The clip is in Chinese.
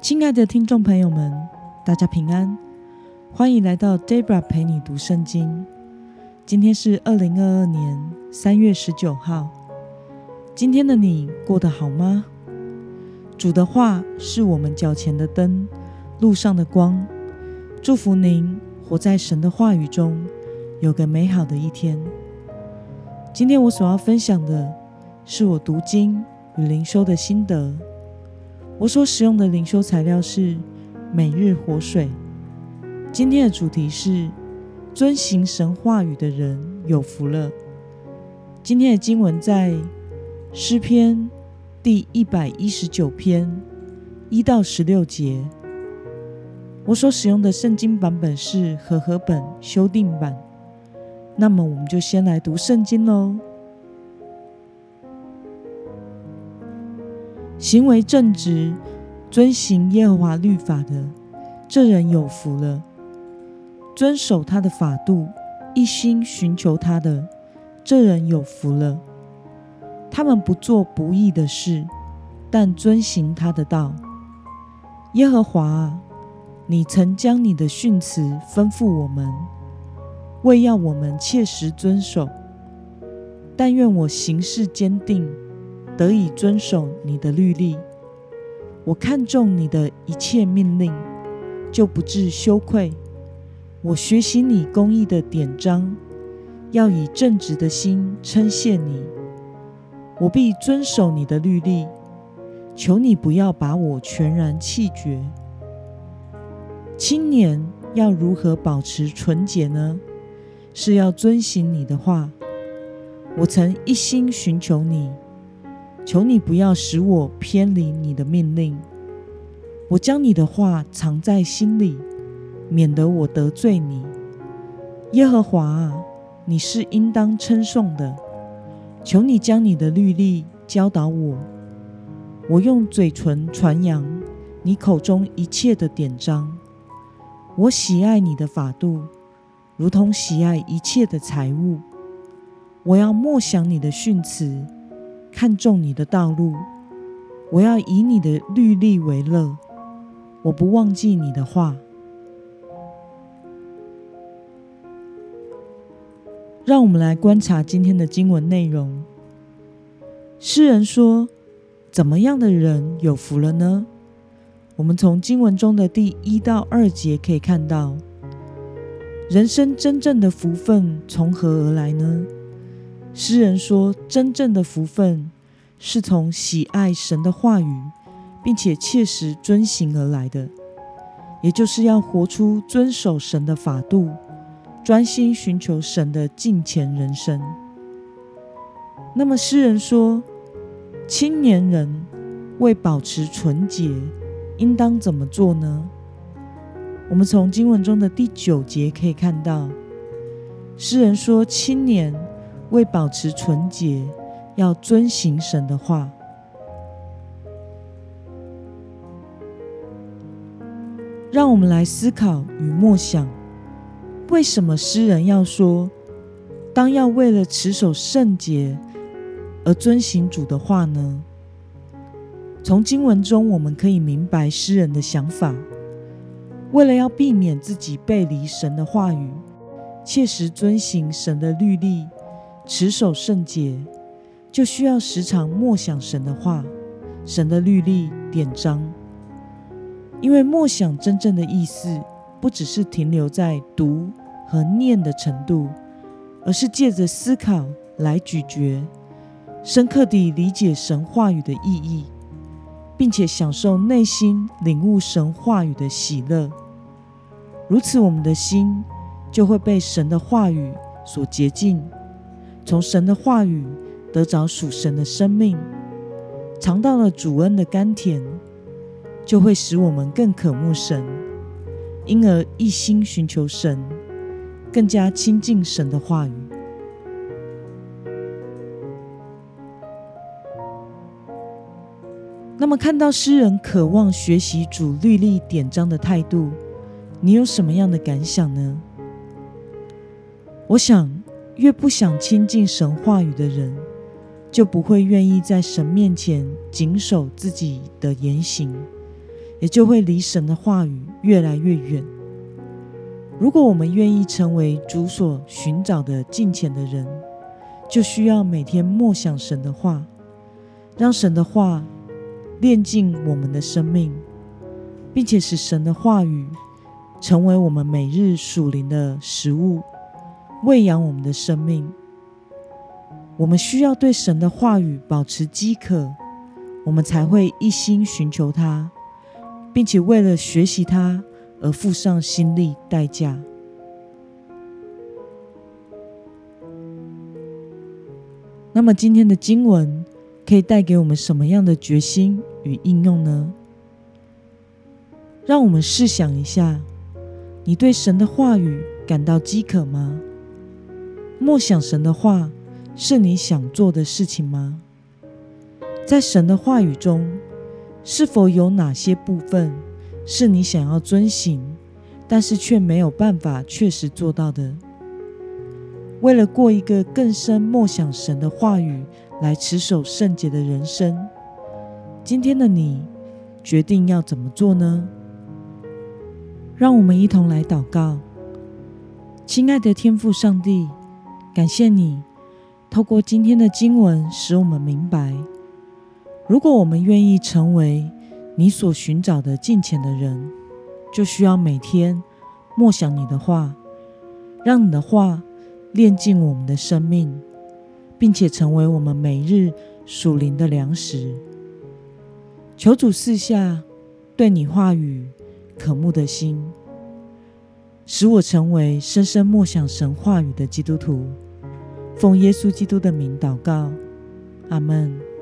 亲爱的听众朋友们，大家平安，欢迎来到 Debra 陪你读圣经。今天是二零二二年三月十九号。今天的你过得好吗？主的话是我们脚前的灯，路上的光。祝福您活在神的话语中，有个美好的一天。今天我所要分享的是我读经与灵修的心得。我所使用的灵修材料是每日活水。今天的主题是遵行神话语的人有福了。今天的经文在诗篇第一百一十九篇一到十六节。我所使用的圣经版本是和合本修订版。那么，我们就先来读圣经喽。行为正直、遵行耶和华律法的，这人有福了；遵守他的法度、一心寻求他的，这人有福了。他们不做不义的事，但遵行他的道。耶和华啊，你曾将你的训词吩咐我们，为要我们切实遵守。但愿我行事坚定。得以遵守你的律例，我看重你的一切命令，就不致羞愧。我学习你公义的典章，要以正直的心称谢你。我必遵守你的律例，求你不要把我全然弃绝。青年要如何保持纯洁呢？是要遵行你的话。我曾一心寻求你。求你不要使我偏离你的命令。我将你的话藏在心里，免得我得罪你。耶和华啊，你是应当称颂的。求你将你的律例教导我，我用嘴唇传扬你口中一切的典章。我喜爱你的法度，如同喜爱一切的财物。我要默想你的训词。看重你的道路，我要以你的律例为乐，我不忘记你的话。让我们来观察今天的经文内容。诗人说：“怎么样的人有福了呢？”我们从经文中的第一到二节可以看到，人生真正的福分从何而来呢？诗人说：“真正的福分是从喜爱神的话语，并且切实遵行而来的，也就是要活出遵守神的法度，专心寻求神的敬虔人生。”那么，诗人说：“青年人为保持纯洁，应当怎么做呢？”我们从经文中的第九节可以看到，诗人说：“青年。”为保持纯洁，要遵行神的话。让我们来思考与默想：为什么诗人要说，当要为了持守圣洁而遵行主的话呢？从经文中我们可以明白诗人的想法。为了要避免自己背离神的话语，切实遵行神的律例。持守圣洁，就需要时常默想神的话、神的律例典章。因为默想真正的意思，不只是停留在读和念的程度，而是借着思考来咀嚼，深刻地理解神话语的意义，并且享受内心领悟神话语的喜乐。如此，我们的心就会被神的话语所洁净。从神的话语得着属神的生命，尝到了主恩的甘甜，就会使我们更渴慕神，因而一心寻求神，更加亲近神的话语。那么，看到诗人渴望学习主律例典章的态度，你有什么样的感想呢？我想。越不想亲近神话语的人，就不会愿意在神面前谨守自己的言行，也就会离神的话语越来越远。如果我们愿意成为主所寻找的近前的人，就需要每天默想神的话，让神的话炼尽我们的生命，并且使神的话语成为我们每日属灵的食物，喂养我们的生命。我们需要对神的话语保持饥渴，我们才会一心寻求他，并且为了学习他。而付上心力代价。那么，今天的经文可以带给我们什么样的决心与应用呢？让我们试想一下：你对神的话语感到饥渴吗？默想神的话是你想做的事情吗？在神的话语中，是否有哪些部分？是你想要遵行，但是却没有办法确实做到的。为了过一个更深默想神的话语，来持守圣洁的人生，今天的你决定要怎么做呢？让我们一同来祷告。亲爱的天父上帝，感谢你透过今天的经文，使我们明白，如果我们愿意成为。你所寻找的近前的人，就需要每天默想你的话，让你的话炼净我们的生命，并且成为我们每日属灵的粮食。求主赐下对你话语渴慕的心，使我成为深深默想神话语的基督徒。奉耶稣基督的名祷告，阿门。